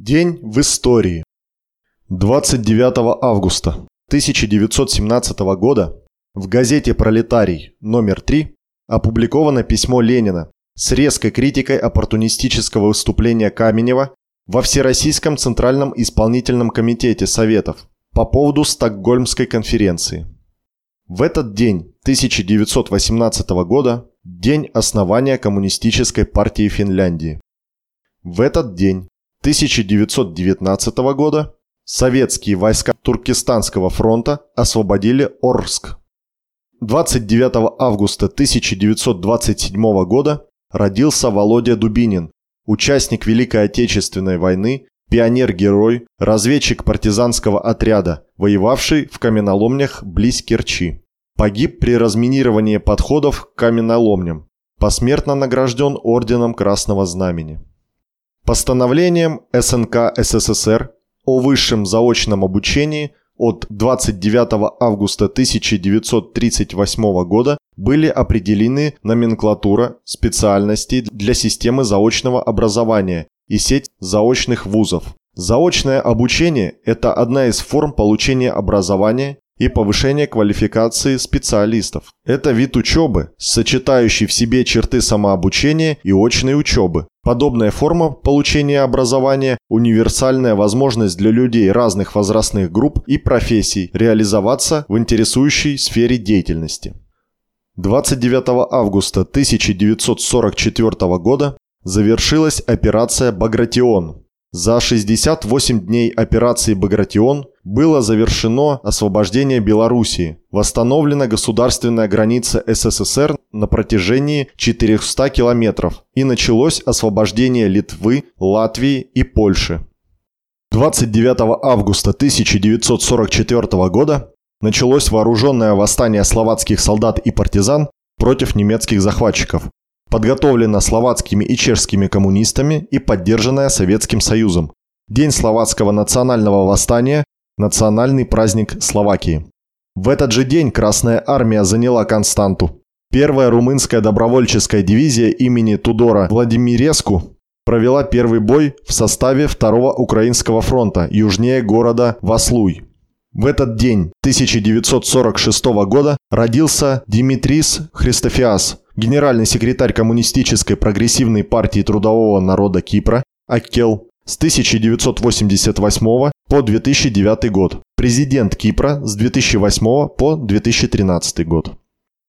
День в истории. 29 августа 1917 года в газете «Пролетарий» номер 3 опубликовано письмо Ленина с резкой критикой оппортунистического выступления Каменева во Всероссийском Центральном Исполнительном Комитете Советов по поводу Стокгольмской конференции. В этот день 1918 года – день основания Коммунистической партии Финляндии. В этот день 1919 года советские войска Туркестанского фронта освободили Орск. 29 августа 1927 года родился Володя Дубинин, участник Великой Отечественной войны, пионер-герой, разведчик партизанского отряда, воевавший в каменоломнях близ Керчи. Погиб при разминировании подходов к каменоломням. Посмертно награжден Орденом Красного Знамени. Постановлением СНК СССР о высшем заочном обучении от 29 августа 1938 года были определены номенклатура специальностей для системы заочного образования и сеть заочных вузов. Заочное обучение – это одна из форм получения образования и повышения квалификации специалистов. Это вид учебы, сочетающий в себе черты самообучения и очной учебы. Подобная форма получения образования – универсальная возможность для людей разных возрастных групп и профессий реализоваться в интересующей сфере деятельности. 29 августа 1944 года завершилась операция «Багратион», за 68 дней операции «Багратион» было завершено освобождение Белоруссии, восстановлена государственная граница СССР на протяжении 400 километров. И началось освобождение Литвы, Латвии и Польши. 29 августа 1944 года началось вооруженное восстание словацких солдат и партизан против немецких захватчиков, подготовлена словацкими и чешскими коммунистами и поддержанная Советским Союзом. День словацкого национального восстания – национальный праздник Словакии. В этот же день Красная Армия заняла Константу. Первая румынская добровольческая дивизия имени Тудора Владимиреску провела первый бой в составе Второго Украинского фронта южнее города Васлуй. В этот день 1946 года родился Димитрис Христофиас – генеральный секретарь Коммунистической прогрессивной партии трудового народа Кипра Аккел с 1988 по 2009 год, президент Кипра с 2008 по 2013 год.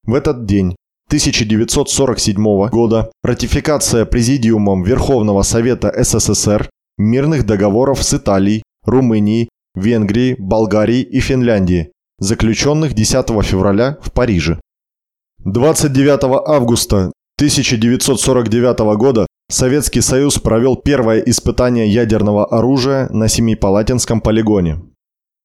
В этот день 1947 года ратификация Президиумом Верховного Совета СССР мирных договоров с Италией, Румынией, Венгрией, Болгарией и Финляндией, заключенных 10 февраля в Париже. 29 августа 1949 года Советский Союз провел первое испытание ядерного оружия на Семипалатинском полигоне.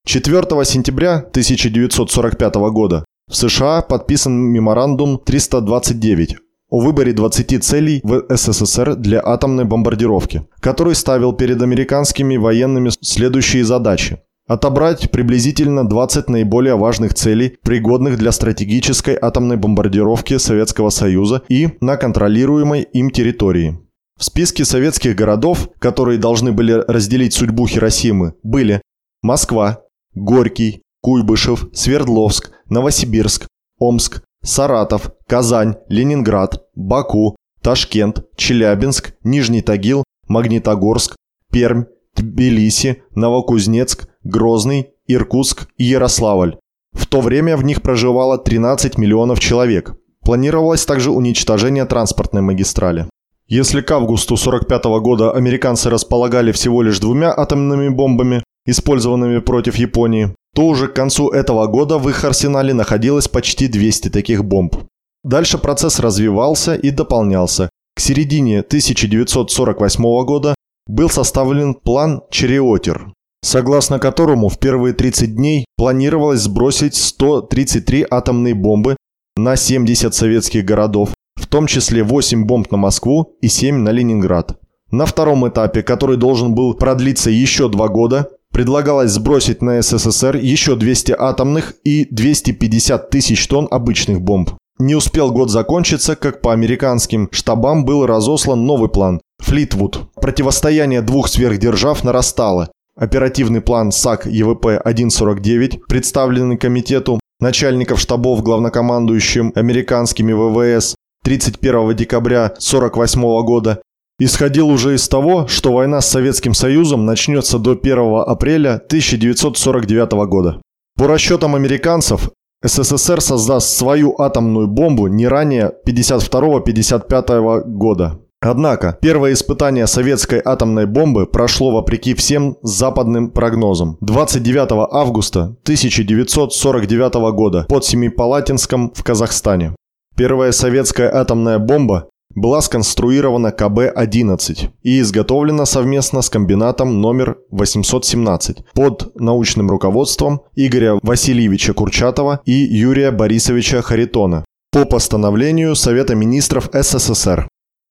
4 сентября 1945 года в США подписан меморандум 329 о выборе 20 целей в СССР для атомной бомбардировки, который ставил перед американскими военными следующие задачи Отобрать приблизительно 20 наиболее важных целей, пригодных для стратегической атомной бомбардировки Советского Союза и на контролируемой им территории. В списке советских городов, которые должны были разделить судьбу Хиросимы, были Москва, Горький, Куйбышев, Свердловск, Новосибирск, Омск, Саратов, Казань, Ленинград, Баку, Ташкент, Челябинск, Нижний Тагил, Магнитогорск, Пермь, Тбилиси, Новокузнецк, Грозный, Иркутск и Ярославль. В то время в них проживало 13 миллионов человек. Планировалось также уничтожение транспортной магистрали. Если к августу 1945 года американцы располагали всего лишь двумя атомными бомбами, использованными против Японии, то уже к концу этого года в их арсенале находилось почти 200 таких бомб. Дальше процесс развивался и дополнялся. К середине 1948 года был составлен план «Череотер», согласно которому в первые 30 дней планировалось сбросить 133 атомные бомбы на 70 советских городов, в том числе 8 бомб на Москву и 7 на Ленинград. На втором этапе, который должен был продлиться еще два года, предлагалось сбросить на СССР еще 200 атомных и 250 тысяч тонн обычных бомб. Не успел год закончиться, как по американским штабам был разослан новый план, Флитвуд. Противостояние двух сверхдержав нарастало. Оперативный план САК ЕВП-149, представленный комитету начальников штабов главнокомандующим американскими ВВС 31 декабря 1948 года, исходил уже из того, что война с Советским Союзом начнется до 1 апреля 1949 года. По расчетам американцев, СССР создаст свою атомную бомбу не ранее 52-55 года. Однако, первое испытание советской атомной бомбы прошло вопреки всем западным прогнозам. 29 августа 1949 года под Семипалатинском в Казахстане. Первая советская атомная бомба была сконструирована КБ-11 и изготовлена совместно с комбинатом номер 817 под научным руководством Игоря Васильевича Курчатова и Юрия Борисовича Харитона по постановлению Совета министров СССР.